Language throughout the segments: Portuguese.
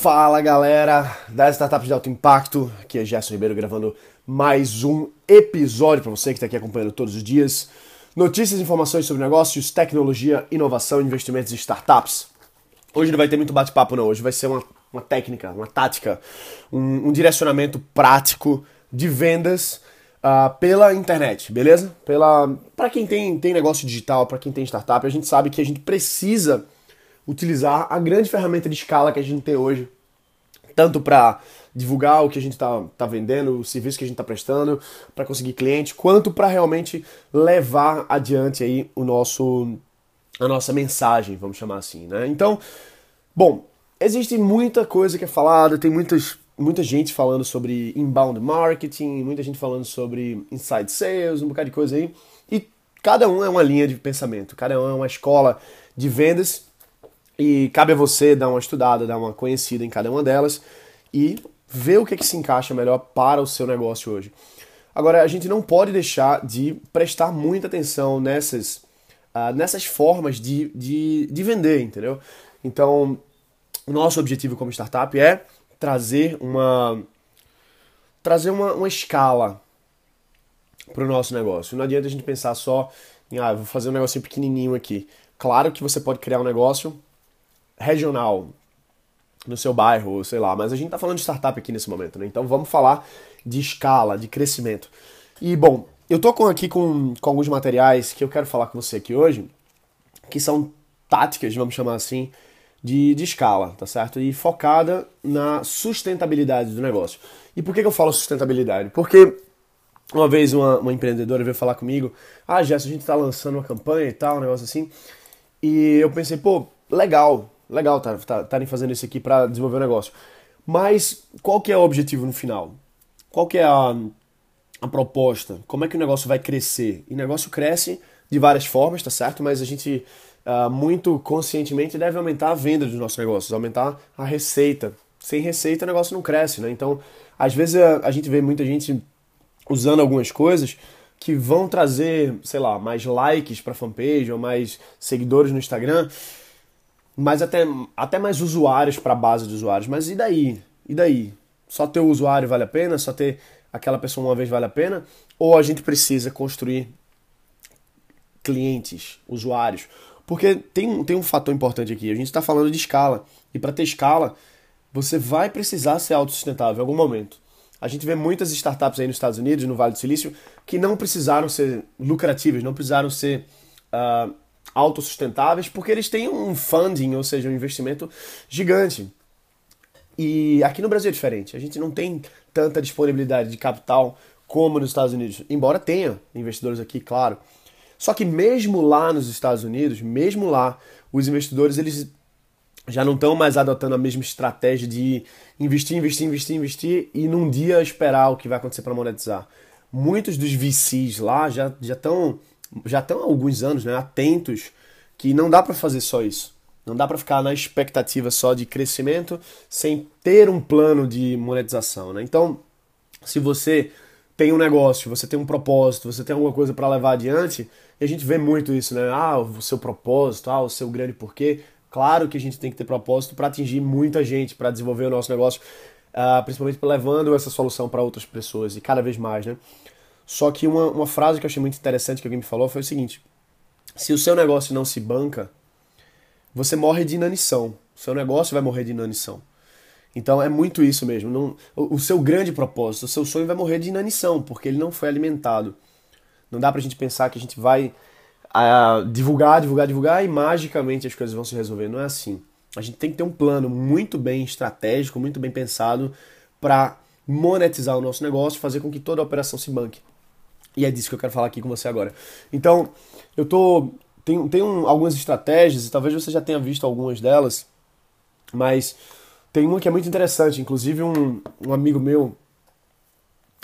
Fala galera das startups de alto impacto, aqui é Gerson Ribeiro gravando mais um episódio para você que está aqui acompanhando todos os dias. Notícias e informações sobre negócios, tecnologia, inovação, investimentos e startups. Hoje não vai ter muito bate-papo não, hoje vai ser uma, uma técnica, uma tática, um, um direcionamento prático de vendas uh, pela internet, beleza? Pela para quem tem, tem negócio digital, para quem tem startup, a gente sabe que a gente precisa utilizar a grande ferramenta de escala que a gente tem hoje, tanto para divulgar o que a gente está tá vendendo, o serviço que a gente está prestando, para conseguir cliente, quanto para realmente levar adiante aí o nosso a nossa mensagem, vamos chamar assim, né? Então, bom, existe muita coisa que é falada, tem muitas muita gente falando sobre inbound marketing, muita gente falando sobre inside sales, um bocado de coisa aí. E cada um é uma linha de pensamento, cada um é uma escola de vendas e cabe a você dar uma estudada, dar uma conhecida em cada uma delas e ver o que, é que se encaixa melhor para o seu negócio hoje. Agora, a gente não pode deixar de prestar muita atenção nessas, uh, nessas formas de, de, de vender, entendeu? Então, nosso objetivo como startup é trazer uma trazer uma, uma escala para o nosso negócio. Não adianta a gente pensar só em, ah, vou fazer um negocinho pequenininho aqui. Claro que você pode criar um negócio regional no seu bairro, sei lá, mas a gente está falando de startup aqui nesse momento, né? Então vamos falar de escala, de crescimento. E bom, eu tô com, aqui com, com alguns materiais que eu quero falar com você aqui hoje, que são táticas, vamos chamar assim, de, de escala, tá certo? E focada na sustentabilidade do negócio. E por que, que eu falo sustentabilidade? Porque uma vez uma, uma empreendedora veio falar comigo, ah, Jess, a gente está lançando uma campanha e tal, um negócio assim, e eu pensei, pô, legal, legal estarem tá, tá, fazendo isso aqui para desenvolver o um negócio. Mas qual que é o objetivo no final? Qual que é a, a proposta? Como é que o negócio vai crescer? E o negócio cresce de várias formas, tá certo? Mas a gente uh, muito conscientemente deve aumentar a venda dos nossos negócios, aumentar a receita. Sem receita o negócio não cresce, né? Então, às vezes a, a gente vê muita gente usando algumas coisas que vão trazer, sei lá, mais likes para fanpage ou mais seguidores no Instagram, mas até, até mais usuários para a base de usuários. Mas e daí? E daí? Só ter o usuário vale a pena? Só ter aquela pessoa uma vez vale a pena? Ou a gente precisa construir clientes, usuários? Porque tem, tem um fator importante aqui. A gente está falando de escala. E para ter escala, você vai precisar ser autossustentável em algum momento. A gente vê muitas startups aí nos Estados Unidos, no Vale do Silício, que não precisaram ser lucrativas, não precisaram ser uh, autossustentáveis porque eles têm um funding, ou seja, um investimento gigante. E aqui no Brasil é diferente. A gente não tem tanta disponibilidade de capital como nos Estados Unidos, embora tenha investidores aqui, claro. Só que mesmo lá nos Estados Unidos, mesmo lá, os investidores eles já não estão mais adotando a mesma estratégia de investir, investir, investir, investir e num dia esperar o que vai acontecer para monetizar. Muitos dos VCs lá já já estão já estão há alguns anos né, atentos que não dá para fazer só isso. Não dá para ficar na expectativa só de crescimento sem ter um plano de monetização. Né? Então, se você tem um negócio, você tem um propósito, você tem alguma coisa para levar adiante, e a gente vê muito isso, né? Ah, o seu propósito, ah, o seu grande porquê. Claro que a gente tem que ter propósito para atingir muita gente, para desenvolver o nosso negócio, uh, principalmente levando essa solução para outras pessoas e cada vez mais, né? Só que uma, uma frase que eu achei muito interessante que alguém me falou foi o seguinte: se o seu negócio não se banca, você morre de inanição. O seu negócio vai morrer de inanição. Então é muito isso mesmo. Não, o, o seu grande propósito, o seu sonho vai morrer de inanição, porque ele não foi alimentado. Não dá pra gente pensar que a gente vai a, divulgar, divulgar, divulgar e magicamente as coisas vão se resolver. Não é assim. A gente tem que ter um plano muito bem estratégico, muito bem pensado para monetizar o nosso negócio, fazer com que toda a operação se banque. E é disso que eu quero falar aqui com você agora. Então, eu tô. Tem, tem um, algumas estratégias, e talvez você já tenha visto algumas delas, mas tem uma que é muito interessante. Inclusive, um, um amigo meu,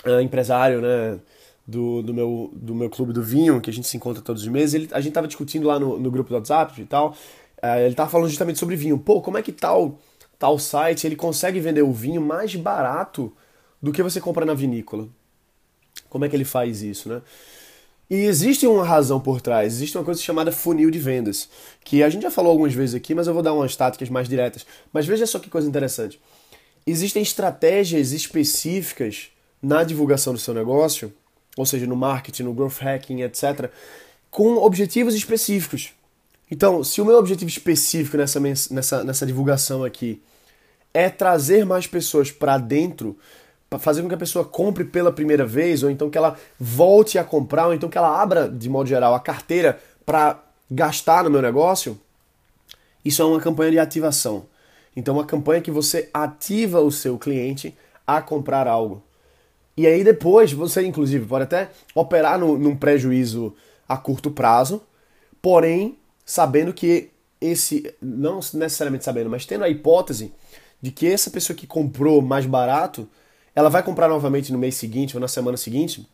é, empresário, né, do, do, meu, do meu clube do vinho, que a gente se encontra todos os meses, ele, a gente tava discutindo lá no, no grupo do WhatsApp e tal. É, ele tava falando justamente sobre vinho. Pô, como é que tal, tal site ele consegue vender o vinho mais barato do que você compra na vinícola? Como é que ele faz isso, né? E existe uma razão por trás, existe uma coisa chamada funil de vendas, que a gente já falou algumas vezes aqui, mas eu vou dar umas táticas mais diretas. Mas veja só que coisa interessante. Existem estratégias específicas na divulgação do seu negócio, ou seja, no marketing, no growth hacking, etc., com objetivos específicos. Então, se o meu objetivo específico nessa, nessa, nessa divulgação aqui é trazer mais pessoas para dentro, para fazer com que a pessoa compre pela primeira vez, ou então que ela volte a comprar, ou então que ela abra, de modo geral, a carteira para gastar no meu negócio, isso é uma campanha de ativação. Então, uma campanha que você ativa o seu cliente a comprar algo. E aí depois você, inclusive, pode até operar no, num prejuízo a curto prazo, porém sabendo que esse, não necessariamente sabendo, mas tendo a hipótese de que essa pessoa que comprou mais barato, ela vai comprar novamente no mês seguinte ou na semana seguinte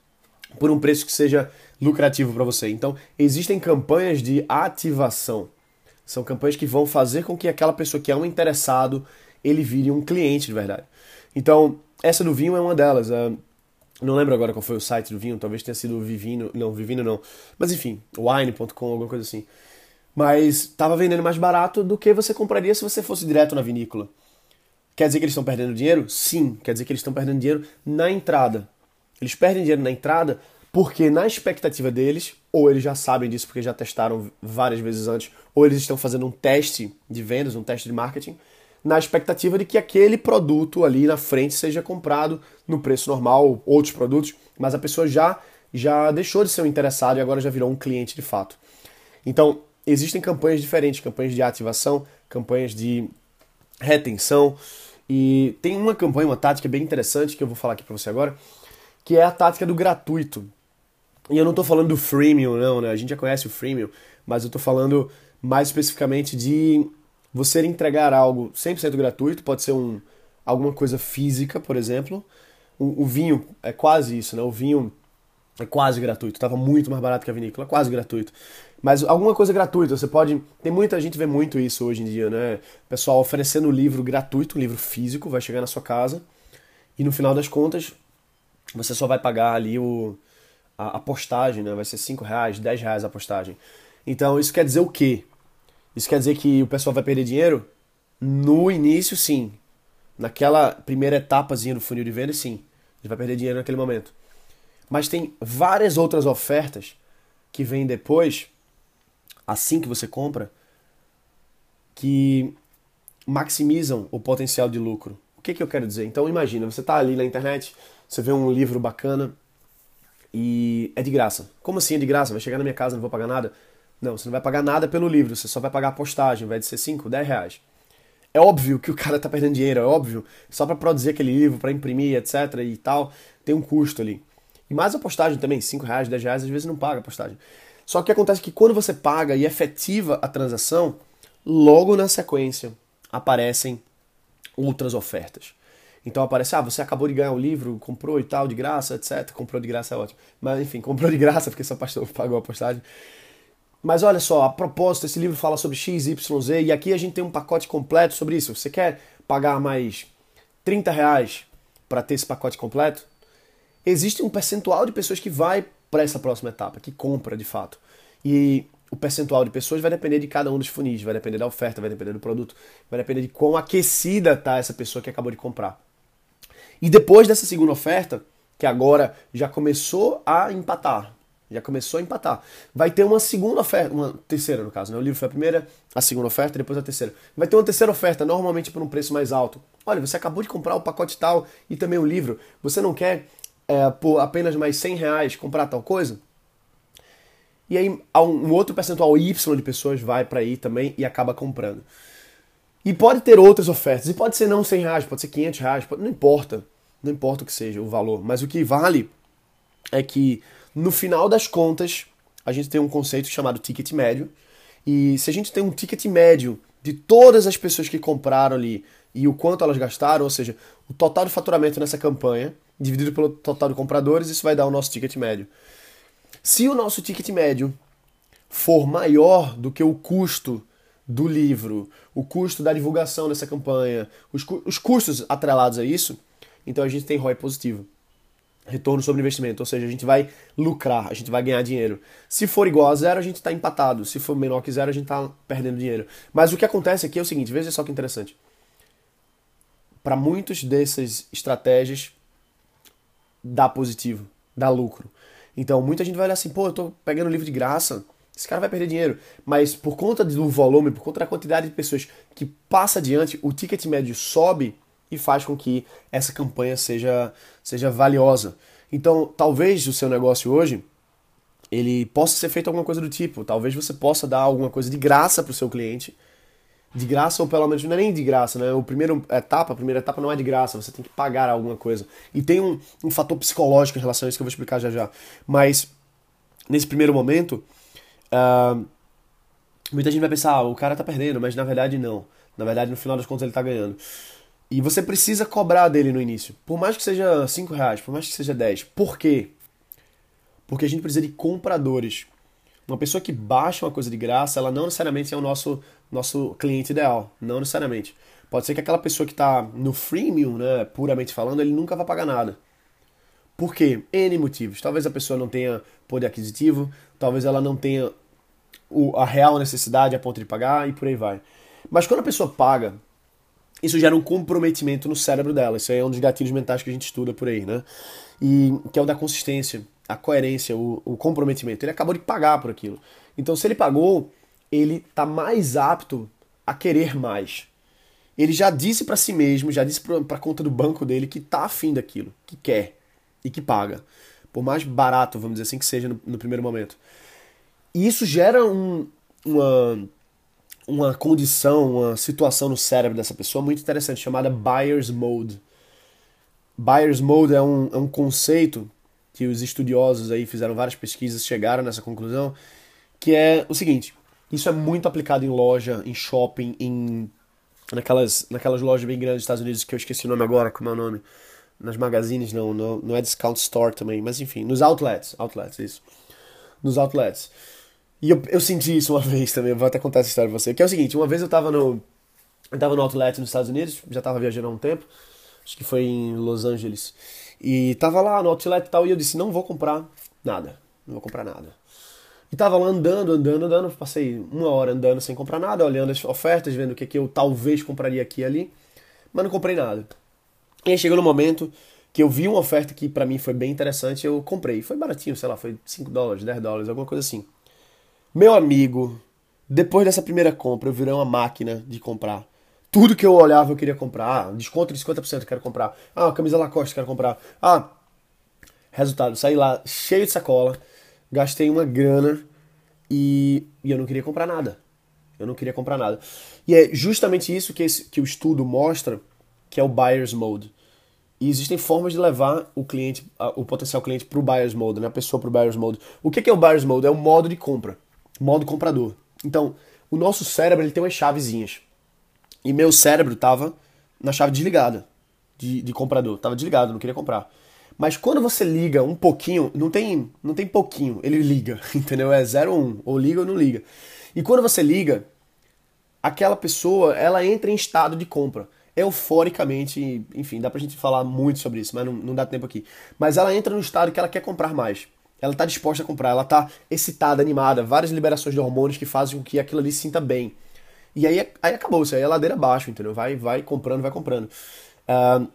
por um preço que seja lucrativo para você. Então, existem campanhas de ativação. São campanhas que vão fazer com que aquela pessoa que é um interessado, ele vire um cliente de verdade. Então, essa do vinho é uma delas. Uh, não lembro agora qual foi o site do vinho, talvez tenha sido o Vivino, não, Vivino não. Mas enfim, wine.com, alguma coisa assim. Mas estava vendendo mais barato do que você compraria se você fosse direto na vinícola. Quer dizer que eles estão perdendo dinheiro? Sim, quer dizer que eles estão perdendo dinheiro na entrada. Eles perdem dinheiro na entrada porque, na expectativa deles, ou eles já sabem disso porque já testaram várias vezes antes, ou eles estão fazendo um teste de vendas, um teste de marketing, na expectativa de que aquele produto ali na frente seja comprado no preço normal, outros produtos, mas a pessoa já já deixou de ser um interessado e agora já virou um cliente de fato. Então, existem campanhas diferentes, campanhas de ativação, campanhas de retenção. E tem uma campanha, uma tática bem interessante que eu vou falar aqui para você agora, que é a tática do gratuito. E eu não estou falando do freemium, não, né? A gente já conhece o freemium, mas eu estou falando mais especificamente de você entregar algo 100% gratuito, pode ser um, alguma coisa física, por exemplo. O, o vinho é quase isso, né? O vinho é quase gratuito, estava muito mais barato que a vinícola, quase gratuito. Mas alguma coisa gratuita, você pode. Tem muita gente vê muito isso hoje em dia, né? Pessoal oferecendo livro gratuito, livro físico, vai chegar na sua casa e no final das contas você só vai pagar ali o, a, a postagem, né? Vai ser 5 reais, 10 reais a postagem. Então isso quer dizer o quê? Isso quer dizer que o pessoal vai perder dinheiro? No início, sim. Naquela primeira etapazinha do funil de venda, sim. Ele vai perder dinheiro naquele momento. Mas tem várias outras ofertas que vêm depois assim que você compra que maximizam o potencial de lucro. O que, que eu quero dizer? Então imagina, você está ali na internet, você vê um livro bacana e é de graça. Como assim é de graça? Vai chegar na minha casa, não vou pagar nada? Não, você não vai pagar nada pelo livro, você só vai pagar a postagem, vai de ser 5, 10 reais. É óbvio que o cara está perdendo dinheiro, é óbvio. Só para produzir aquele livro, para imprimir, etc. e tal, tem um custo ali. Mais a postagem também, 5 reais, 10 reais, às vezes não paga a postagem. Só que acontece que quando você paga e efetiva a transação, logo na sequência aparecem outras ofertas. Então aparece, ah, você acabou de ganhar o um livro, comprou e tal, de graça, etc. Comprou de graça é ótimo. Mas enfim, comprou de graça porque só pagou a postagem. Mas olha só, a propósito, esse livro fala sobre X, Y, Z, e aqui a gente tem um pacote completo sobre isso. Você quer pagar mais 30 reais para ter esse pacote completo? Existe um percentual de pessoas que vai para essa próxima etapa, que compra de fato. E o percentual de pessoas vai depender de cada um dos funis, vai depender da oferta, vai depender do produto, vai depender de quão aquecida tá essa pessoa que acabou de comprar. E depois dessa segunda oferta, que agora já começou a empatar, já começou a empatar, vai ter uma segunda oferta, uma terceira no caso, né? O livro foi a primeira, a segunda oferta, depois a terceira. Vai ter uma terceira oferta, normalmente por um preço mais alto. Olha, você acabou de comprar o pacote tal e também o livro, você não quer é, por apenas mais 100 reais comprar tal coisa. E aí um outro percentual Y de pessoas vai para aí também e acaba comprando. E pode ter outras ofertas, e pode ser não 100 reais, pode ser 500 reais, pode, não importa, não importa o que seja o valor, mas o que vale é que no final das contas a gente tem um conceito chamado ticket médio, e se a gente tem um ticket médio de todas as pessoas que compraram ali e o quanto elas gastaram, ou seja, o total de faturamento nessa campanha, dividido pelo total de compradores, isso vai dar o nosso ticket médio. Se o nosso ticket médio for maior do que o custo do livro, o custo da divulgação dessa campanha, os, os custos atrelados a isso, então a gente tem ROI positivo. retorno sobre investimento, ou seja, a gente vai lucrar, a gente vai ganhar dinheiro. Se for igual a zero, a gente está empatado. Se for menor que zero, a gente está perdendo dinheiro. Mas o que acontece aqui é o seguinte, veja só que interessante. Para muitos dessas estratégias, dá positivo, dá lucro. Então, muita gente vai olhar assim, pô, eu estou pegando livro de graça, esse cara vai perder dinheiro. Mas por conta do volume, por conta da quantidade de pessoas que passa adiante, o ticket médio sobe e faz com que essa campanha seja, seja valiosa. Então, talvez o seu negócio hoje ele possa ser feito alguma coisa do tipo. Talvez você possa dar alguma coisa de graça para o seu cliente. De graça, ou pelo menos não é nem de graça, né? O primeiro etapa, a primeira etapa não é de graça, você tem que pagar alguma coisa. E tem um, um fator psicológico em relação a isso que eu vou explicar já já. Mas, nesse primeiro momento, uh, muita gente vai pensar, ah, o cara tá perdendo, mas na verdade não. Na verdade, no final das contas, ele tá ganhando. E você precisa cobrar dele no início. Por mais que seja 5 reais, por mais que seja 10. Por quê? Porque a gente precisa de compradores. Uma pessoa que baixa uma coisa de graça, ela não necessariamente é o nosso, nosso cliente ideal. Não necessariamente. Pode ser que aquela pessoa que está no freemium, né, puramente falando, ele nunca vai pagar nada. Por quê? N motivos. Talvez a pessoa não tenha poder aquisitivo, talvez ela não tenha o, a real necessidade a ponto de pagar e por aí vai. Mas quando a pessoa paga, isso gera um comprometimento no cérebro dela. Isso aí é um dos gatilhos mentais que a gente estuda por aí, né? E que é o da consistência, a coerência, o, o comprometimento. Ele acabou de pagar por aquilo. Então, se ele pagou, ele está mais apto a querer mais. Ele já disse para si mesmo, já disse para a conta do banco dele que tá afim daquilo, que quer e que paga. Por mais barato, vamos dizer assim, que seja no, no primeiro momento. E isso gera um, uma uma condição, uma situação no cérebro dessa pessoa muito interessante, chamada Buyer's Mode. Buyer's Mode é um, é um conceito que os estudiosos aí fizeram várias pesquisas, chegaram nessa conclusão, que é o seguinte, isso é muito aplicado em loja, em shopping, em naquelas, naquelas lojas bem grandes dos Estados Unidos, que eu esqueci o nome agora, como é o nome? Nas magazines, não, não, não é discount store também, mas enfim, nos outlets, outlets, isso. Nos outlets. E eu, eu senti isso uma vez também, vou até contar essa história pra você. Que é o seguinte, uma vez eu tava no. Eu tava no outlet nos Estados Unidos, já tava viajando há um tempo, acho que foi em Los Angeles. E tava lá no outlet e tal, e eu disse, não vou comprar nada. Não vou comprar nada. E tava lá andando, andando, andando, passei uma hora andando sem comprar nada, olhando as ofertas, vendo o que, que eu talvez compraria aqui e ali, mas não comprei nada. E aí chegou no momento que eu vi uma oferta que para mim foi bem interessante, eu comprei. Foi baratinho, sei lá, foi 5 dólares, 10 dólares, alguma coisa assim. Meu amigo, depois dessa primeira compra, eu virei uma máquina de comprar. Tudo que eu olhava eu queria comprar. Ah, desconto de 50% eu quero comprar. Ah, camisa Lacoste eu quero comprar. Ah, resultado, saí lá cheio de sacola, gastei uma grana e, e eu não queria comprar nada. Eu não queria comprar nada. E é justamente isso que, esse, que o estudo mostra, que é o buyer's mode. E existem formas de levar o cliente, o potencial cliente para o buyer's mode, né? a pessoa para o buyer's mode. O que é o buyer's mode? É o modo de compra modo comprador. Então, o nosso cérebro ele tem umas chavezinhas. E meu cérebro tava na chave desligada de, de comprador. Tava desligado, não queria comprar. Mas quando você liga um pouquinho, não tem, não tem pouquinho, ele liga, entendeu? É 0 ou 1, um, ou liga ou não liga. E quando você liga, aquela pessoa, ela entra em estado de compra. Euforicamente, enfim, dá pra gente falar muito sobre isso, mas não, não dá tempo aqui. Mas ela entra no estado que ela quer comprar mais ela está disposta a comprar, ela está excitada, animada, várias liberações de hormônios que fazem com que aquilo ali se sinta bem. E aí, aí acabou, isso aí é ladeira abaixo, entendeu? Vai, vai comprando, vai comprando. Uh,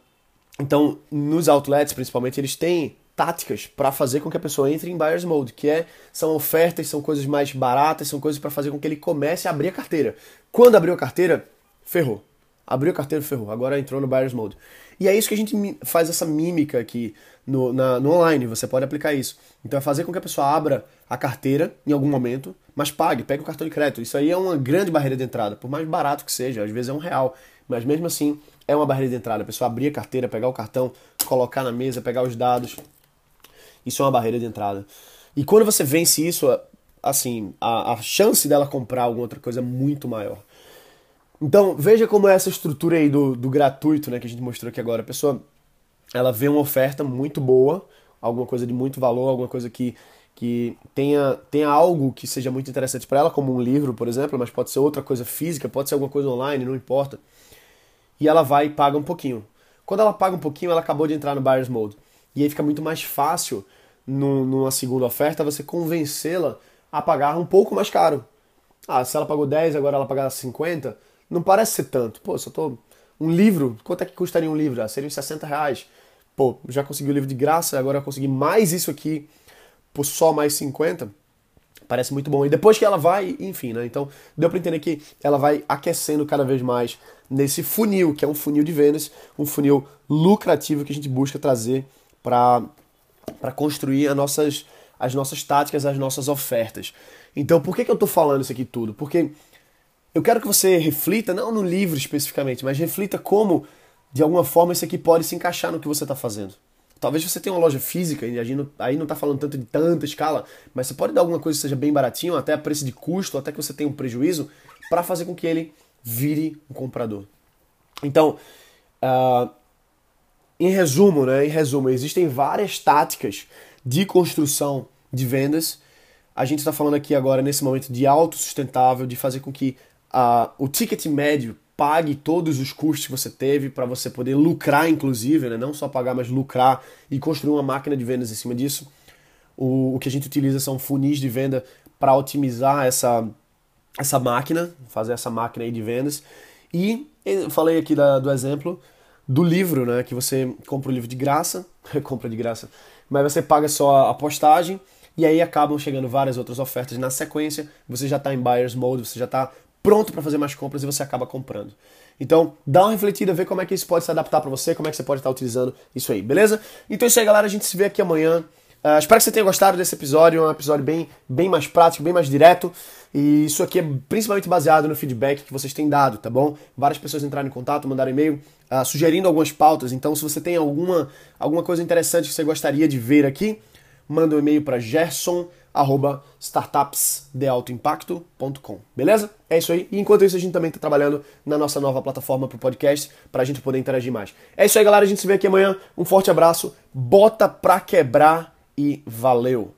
então, nos outlets, principalmente, eles têm táticas para fazer com que a pessoa entre em buyer's mode, que é são ofertas, são coisas mais baratas, são coisas para fazer com que ele comece a abrir a carteira. Quando abriu a carteira, ferrou. Abriu a carteira, ferrou. Agora entrou no buyer's mode. E é isso que a gente faz essa mímica aqui no, na, no online, você pode aplicar isso. Então é fazer com que a pessoa abra a carteira em algum momento, mas pague, pegue o cartão de crédito. Isso aí é uma grande barreira de entrada, por mais barato que seja, às vezes é um real, mas mesmo assim é uma barreira de entrada. A pessoa abrir a carteira, pegar o cartão, colocar na mesa, pegar os dados. Isso é uma barreira de entrada. E quando você vence isso, assim, a, a chance dela comprar alguma outra coisa é muito maior. Então, veja como é essa estrutura aí do, do gratuito, né, que a gente mostrou aqui agora. A pessoa ela vê uma oferta muito boa, alguma coisa de muito valor, alguma coisa que, que tenha, tenha algo que seja muito interessante para ela, como um livro, por exemplo, mas pode ser outra coisa física, pode ser alguma coisa online, não importa. E ela vai e paga um pouquinho. Quando ela paga um pouquinho, ela acabou de entrar no buyer's mode. E aí fica muito mais fácil, numa segunda oferta, você convencê-la a pagar um pouco mais caro. Ah, se ela pagou 10, agora ela pagar 50, não parece ser tanto. Pô, eu tô. Um livro, quanto é que custaria um livro? Ah, seriam 60 reais. Pô, já consegui o livro de graça, agora eu consegui mais isso aqui por só mais 50. Parece muito bom. E depois que ela vai, enfim, né? Então, deu para entender que ela vai aquecendo cada vez mais nesse funil, que é um funil de vendas, um funil lucrativo que a gente busca trazer para construir as nossas, as nossas táticas, as nossas ofertas. Então, por que, que eu estou falando isso aqui tudo? Porque eu quero que você reflita, não no livro especificamente, mas reflita como, de alguma forma, isso aqui pode se encaixar no que você está fazendo. Talvez você tenha uma loja física, e aí não está falando tanto de tanta escala, mas você pode dar alguma coisa que seja bem baratinho, até a preço de custo, até que você tenha um prejuízo, para fazer com que ele vire um comprador. Então, uh, em resumo, né, em resumo, existem várias táticas de construção de vendas a gente está falando aqui agora, nesse momento, de autossustentável, de fazer com que uh, o ticket médio pague todos os custos que você teve para você poder lucrar, inclusive, né? não só pagar, mas lucrar e construir uma máquina de vendas em cima disso. O, o que a gente utiliza são funis de venda para otimizar essa, essa máquina, fazer essa máquina aí de vendas. E falei aqui da, do exemplo do livro, né? Que você compra o livro de graça, compra de graça, mas você paga só a postagem e aí acabam chegando várias outras ofertas na sequência, você já está em buyer's mode, você já está pronto para fazer mais compras e você acaba comprando. Então, dá uma refletida, vê como é que isso pode se adaptar para você, como é que você pode estar utilizando isso aí, beleza? Então é isso aí, galera, a gente se vê aqui amanhã. Uh, espero que você tenha gostado desse episódio, é um episódio bem, bem mais prático, bem mais direto. E isso aqui é principalmente baseado no feedback que vocês têm dado, tá bom? Várias pessoas entraram em contato, mandaram e-mail uh, sugerindo algumas pautas. Então, se você tem alguma, alguma coisa interessante que você gostaria de ver aqui, manda um e-mail para gerson@startupsdealtoimpacto.com, beleza? É isso aí. E enquanto isso a gente também está trabalhando na nossa nova plataforma para o podcast para a gente poder interagir mais. É isso aí, galera. A gente se vê aqui amanhã. Um forte abraço. Bota pra quebrar e valeu.